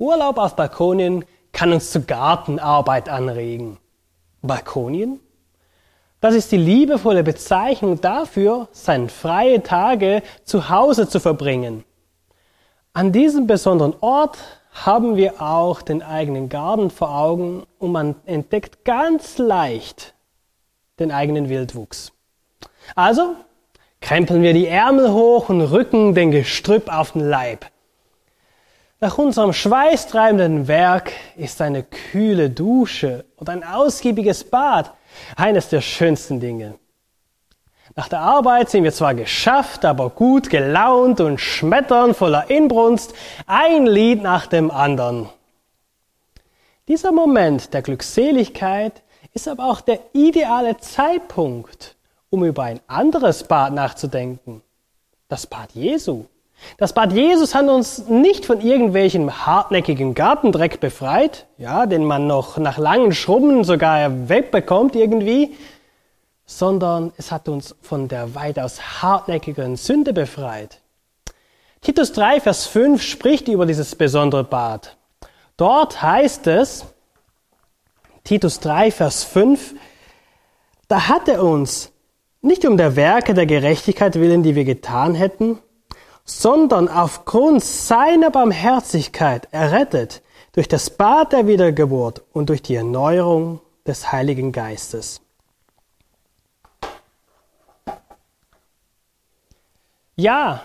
Urlaub auf Balkonien kann uns zur Gartenarbeit anregen. Balkonien? Das ist die liebevolle Bezeichnung dafür, seine freie Tage zu Hause zu verbringen. An diesem besonderen Ort haben wir auch den eigenen Garten vor Augen und man entdeckt ganz leicht den eigenen Wildwuchs. Also krempeln wir die Ärmel hoch und rücken den Gestrüpp auf den Leib. Nach unserem schweißtreibenden Werk ist eine kühle Dusche und ein ausgiebiges Bad eines der schönsten Dinge. Nach der Arbeit sind wir zwar geschafft, aber gut gelaunt und schmettern voller Inbrunst ein Lied nach dem anderen. Dieser Moment der Glückseligkeit ist aber auch der ideale Zeitpunkt, um über ein anderes Bad nachzudenken. Das Bad Jesu. Das Bad Jesus hat uns nicht von irgendwelchem hartnäckigen Gartendreck befreit, ja, den man noch nach langen Schrubben sogar wegbekommt irgendwie, sondern es hat uns von der weitaus hartnäckigen Sünde befreit. Titus 3, Vers 5 spricht über dieses besondere Bad. Dort heißt es, Titus 3, Vers 5, da hat er uns nicht um der Werke der Gerechtigkeit willen, die wir getan hätten, sondern aufgrund seiner Barmherzigkeit errettet durch das Bad der Wiedergeburt und durch die Erneuerung des Heiligen Geistes. Ja,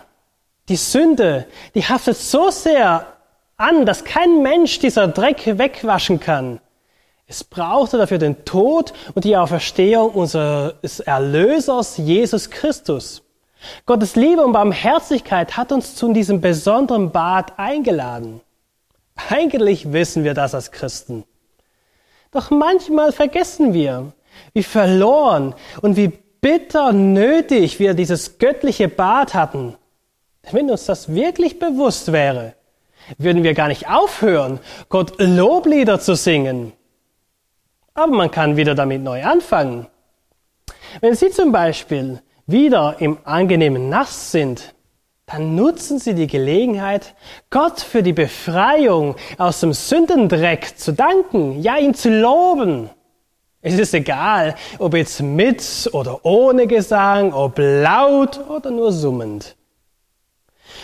die Sünde, die haftet so sehr an, dass kein Mensch dieser Dreck wegwaschen kann. Es brauchte dafür den Tod und die Auferstehung unseres Erlösers Jesus Christus. Gottes Liebe und Barmherzigkeit hat uns zu diesem besonderen Bad eingeladen. Eigentlich wissen wir das als Christen. Doch manchmal vergessen wir, wie verloren und wie bitter nötig wir dieses göttliche Bad hatten. Wenn uns das wirklich bewusst wäre, würden wir gar nicht aufhören, Gott Loblieder zu singen. Aber man kann wieder damit neu anfangen. Wenn Sie zum Beispiel wieder im angenehmen Nass sind, dann nutzen Sie die Gelegenheit, Gott für die Befreiung aus dem Sündendreck zu danken, ja ihn zu loben. Es ist egal, ob jetzt mit oder ohne Gesang, ob laut oder nur summend.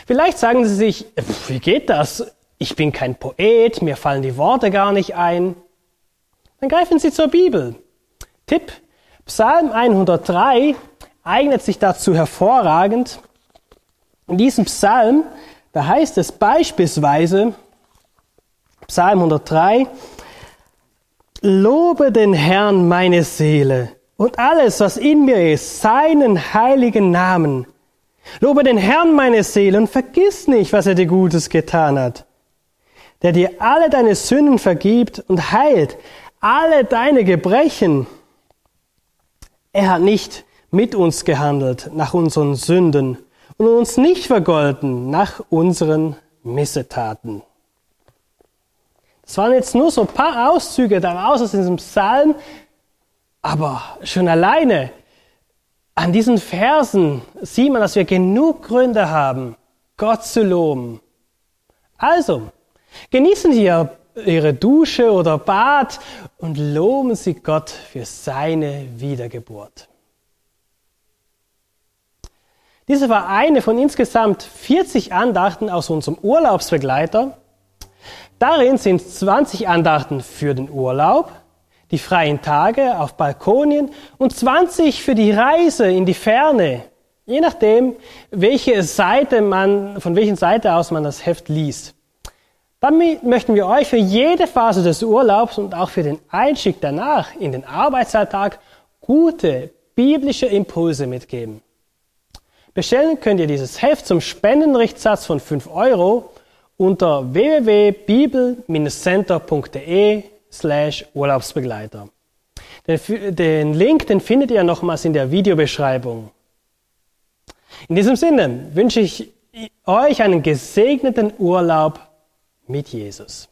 Vielleicht sagen Sie sich, wie geht das? Ich bin kein Poet, mir fallen die Worte gar nicht ein. Dann greifen Sie zur Bibel. Tipp, Psalm 103 eignet sich dazu hervorragend. In diesem Psalm, da heißt es beispielsweise, Psalm 103, Lobe den Herrn meine Seele und alles, was in mir ist, seinen heiligen Namen. Lobe den Herrn meine Seele und vergiss nicht, was er dir Gutes getan hat, der dir alle deine Sünden vergibt und heilt alle deine Gebrechen. Er hat nicht mit uns gehandelt nach unseren Sünden und uns nicht vergolten nach unseren Missetaten. Das waren jetzt nur so ein paar Auszüge daraus aus diesem Psalm, aber schon alleine an diesen Versen sieht man, dass wir genug Gründe haben, Gott zu loben. Also, genießen Sie Ihre Dusche oder Bad und loben Sie Gott für seine Wiedergeburt. Diese war eine von insgesamt 40 Andachten aus unserem Urlaubsbegleiter. Darin sind 20 Andachten für den Urlaub, die freien Tage auf Balkonien und 20 für die Reise in die Ferne, je nachdem, welche Seite man, von welchen Seite aus man das Heft liest. Damit möchten wir euch für jede Phase des Urlaubs und auch für den Einstieg danach in den Arbeitsalltag gute biblische Impulse mitgeben. Bestellen könnt ihr dieses Heft zum Spendenrichtsatz von 5 Euro unter www.bibel-center.de slash Urlaubsbegleiter. Den, den Link, den findet ihr nochmals in der Videobeschreibung. In diesem Sinne wünsche ich euch einen gesegneten Urlaub mit Jesus.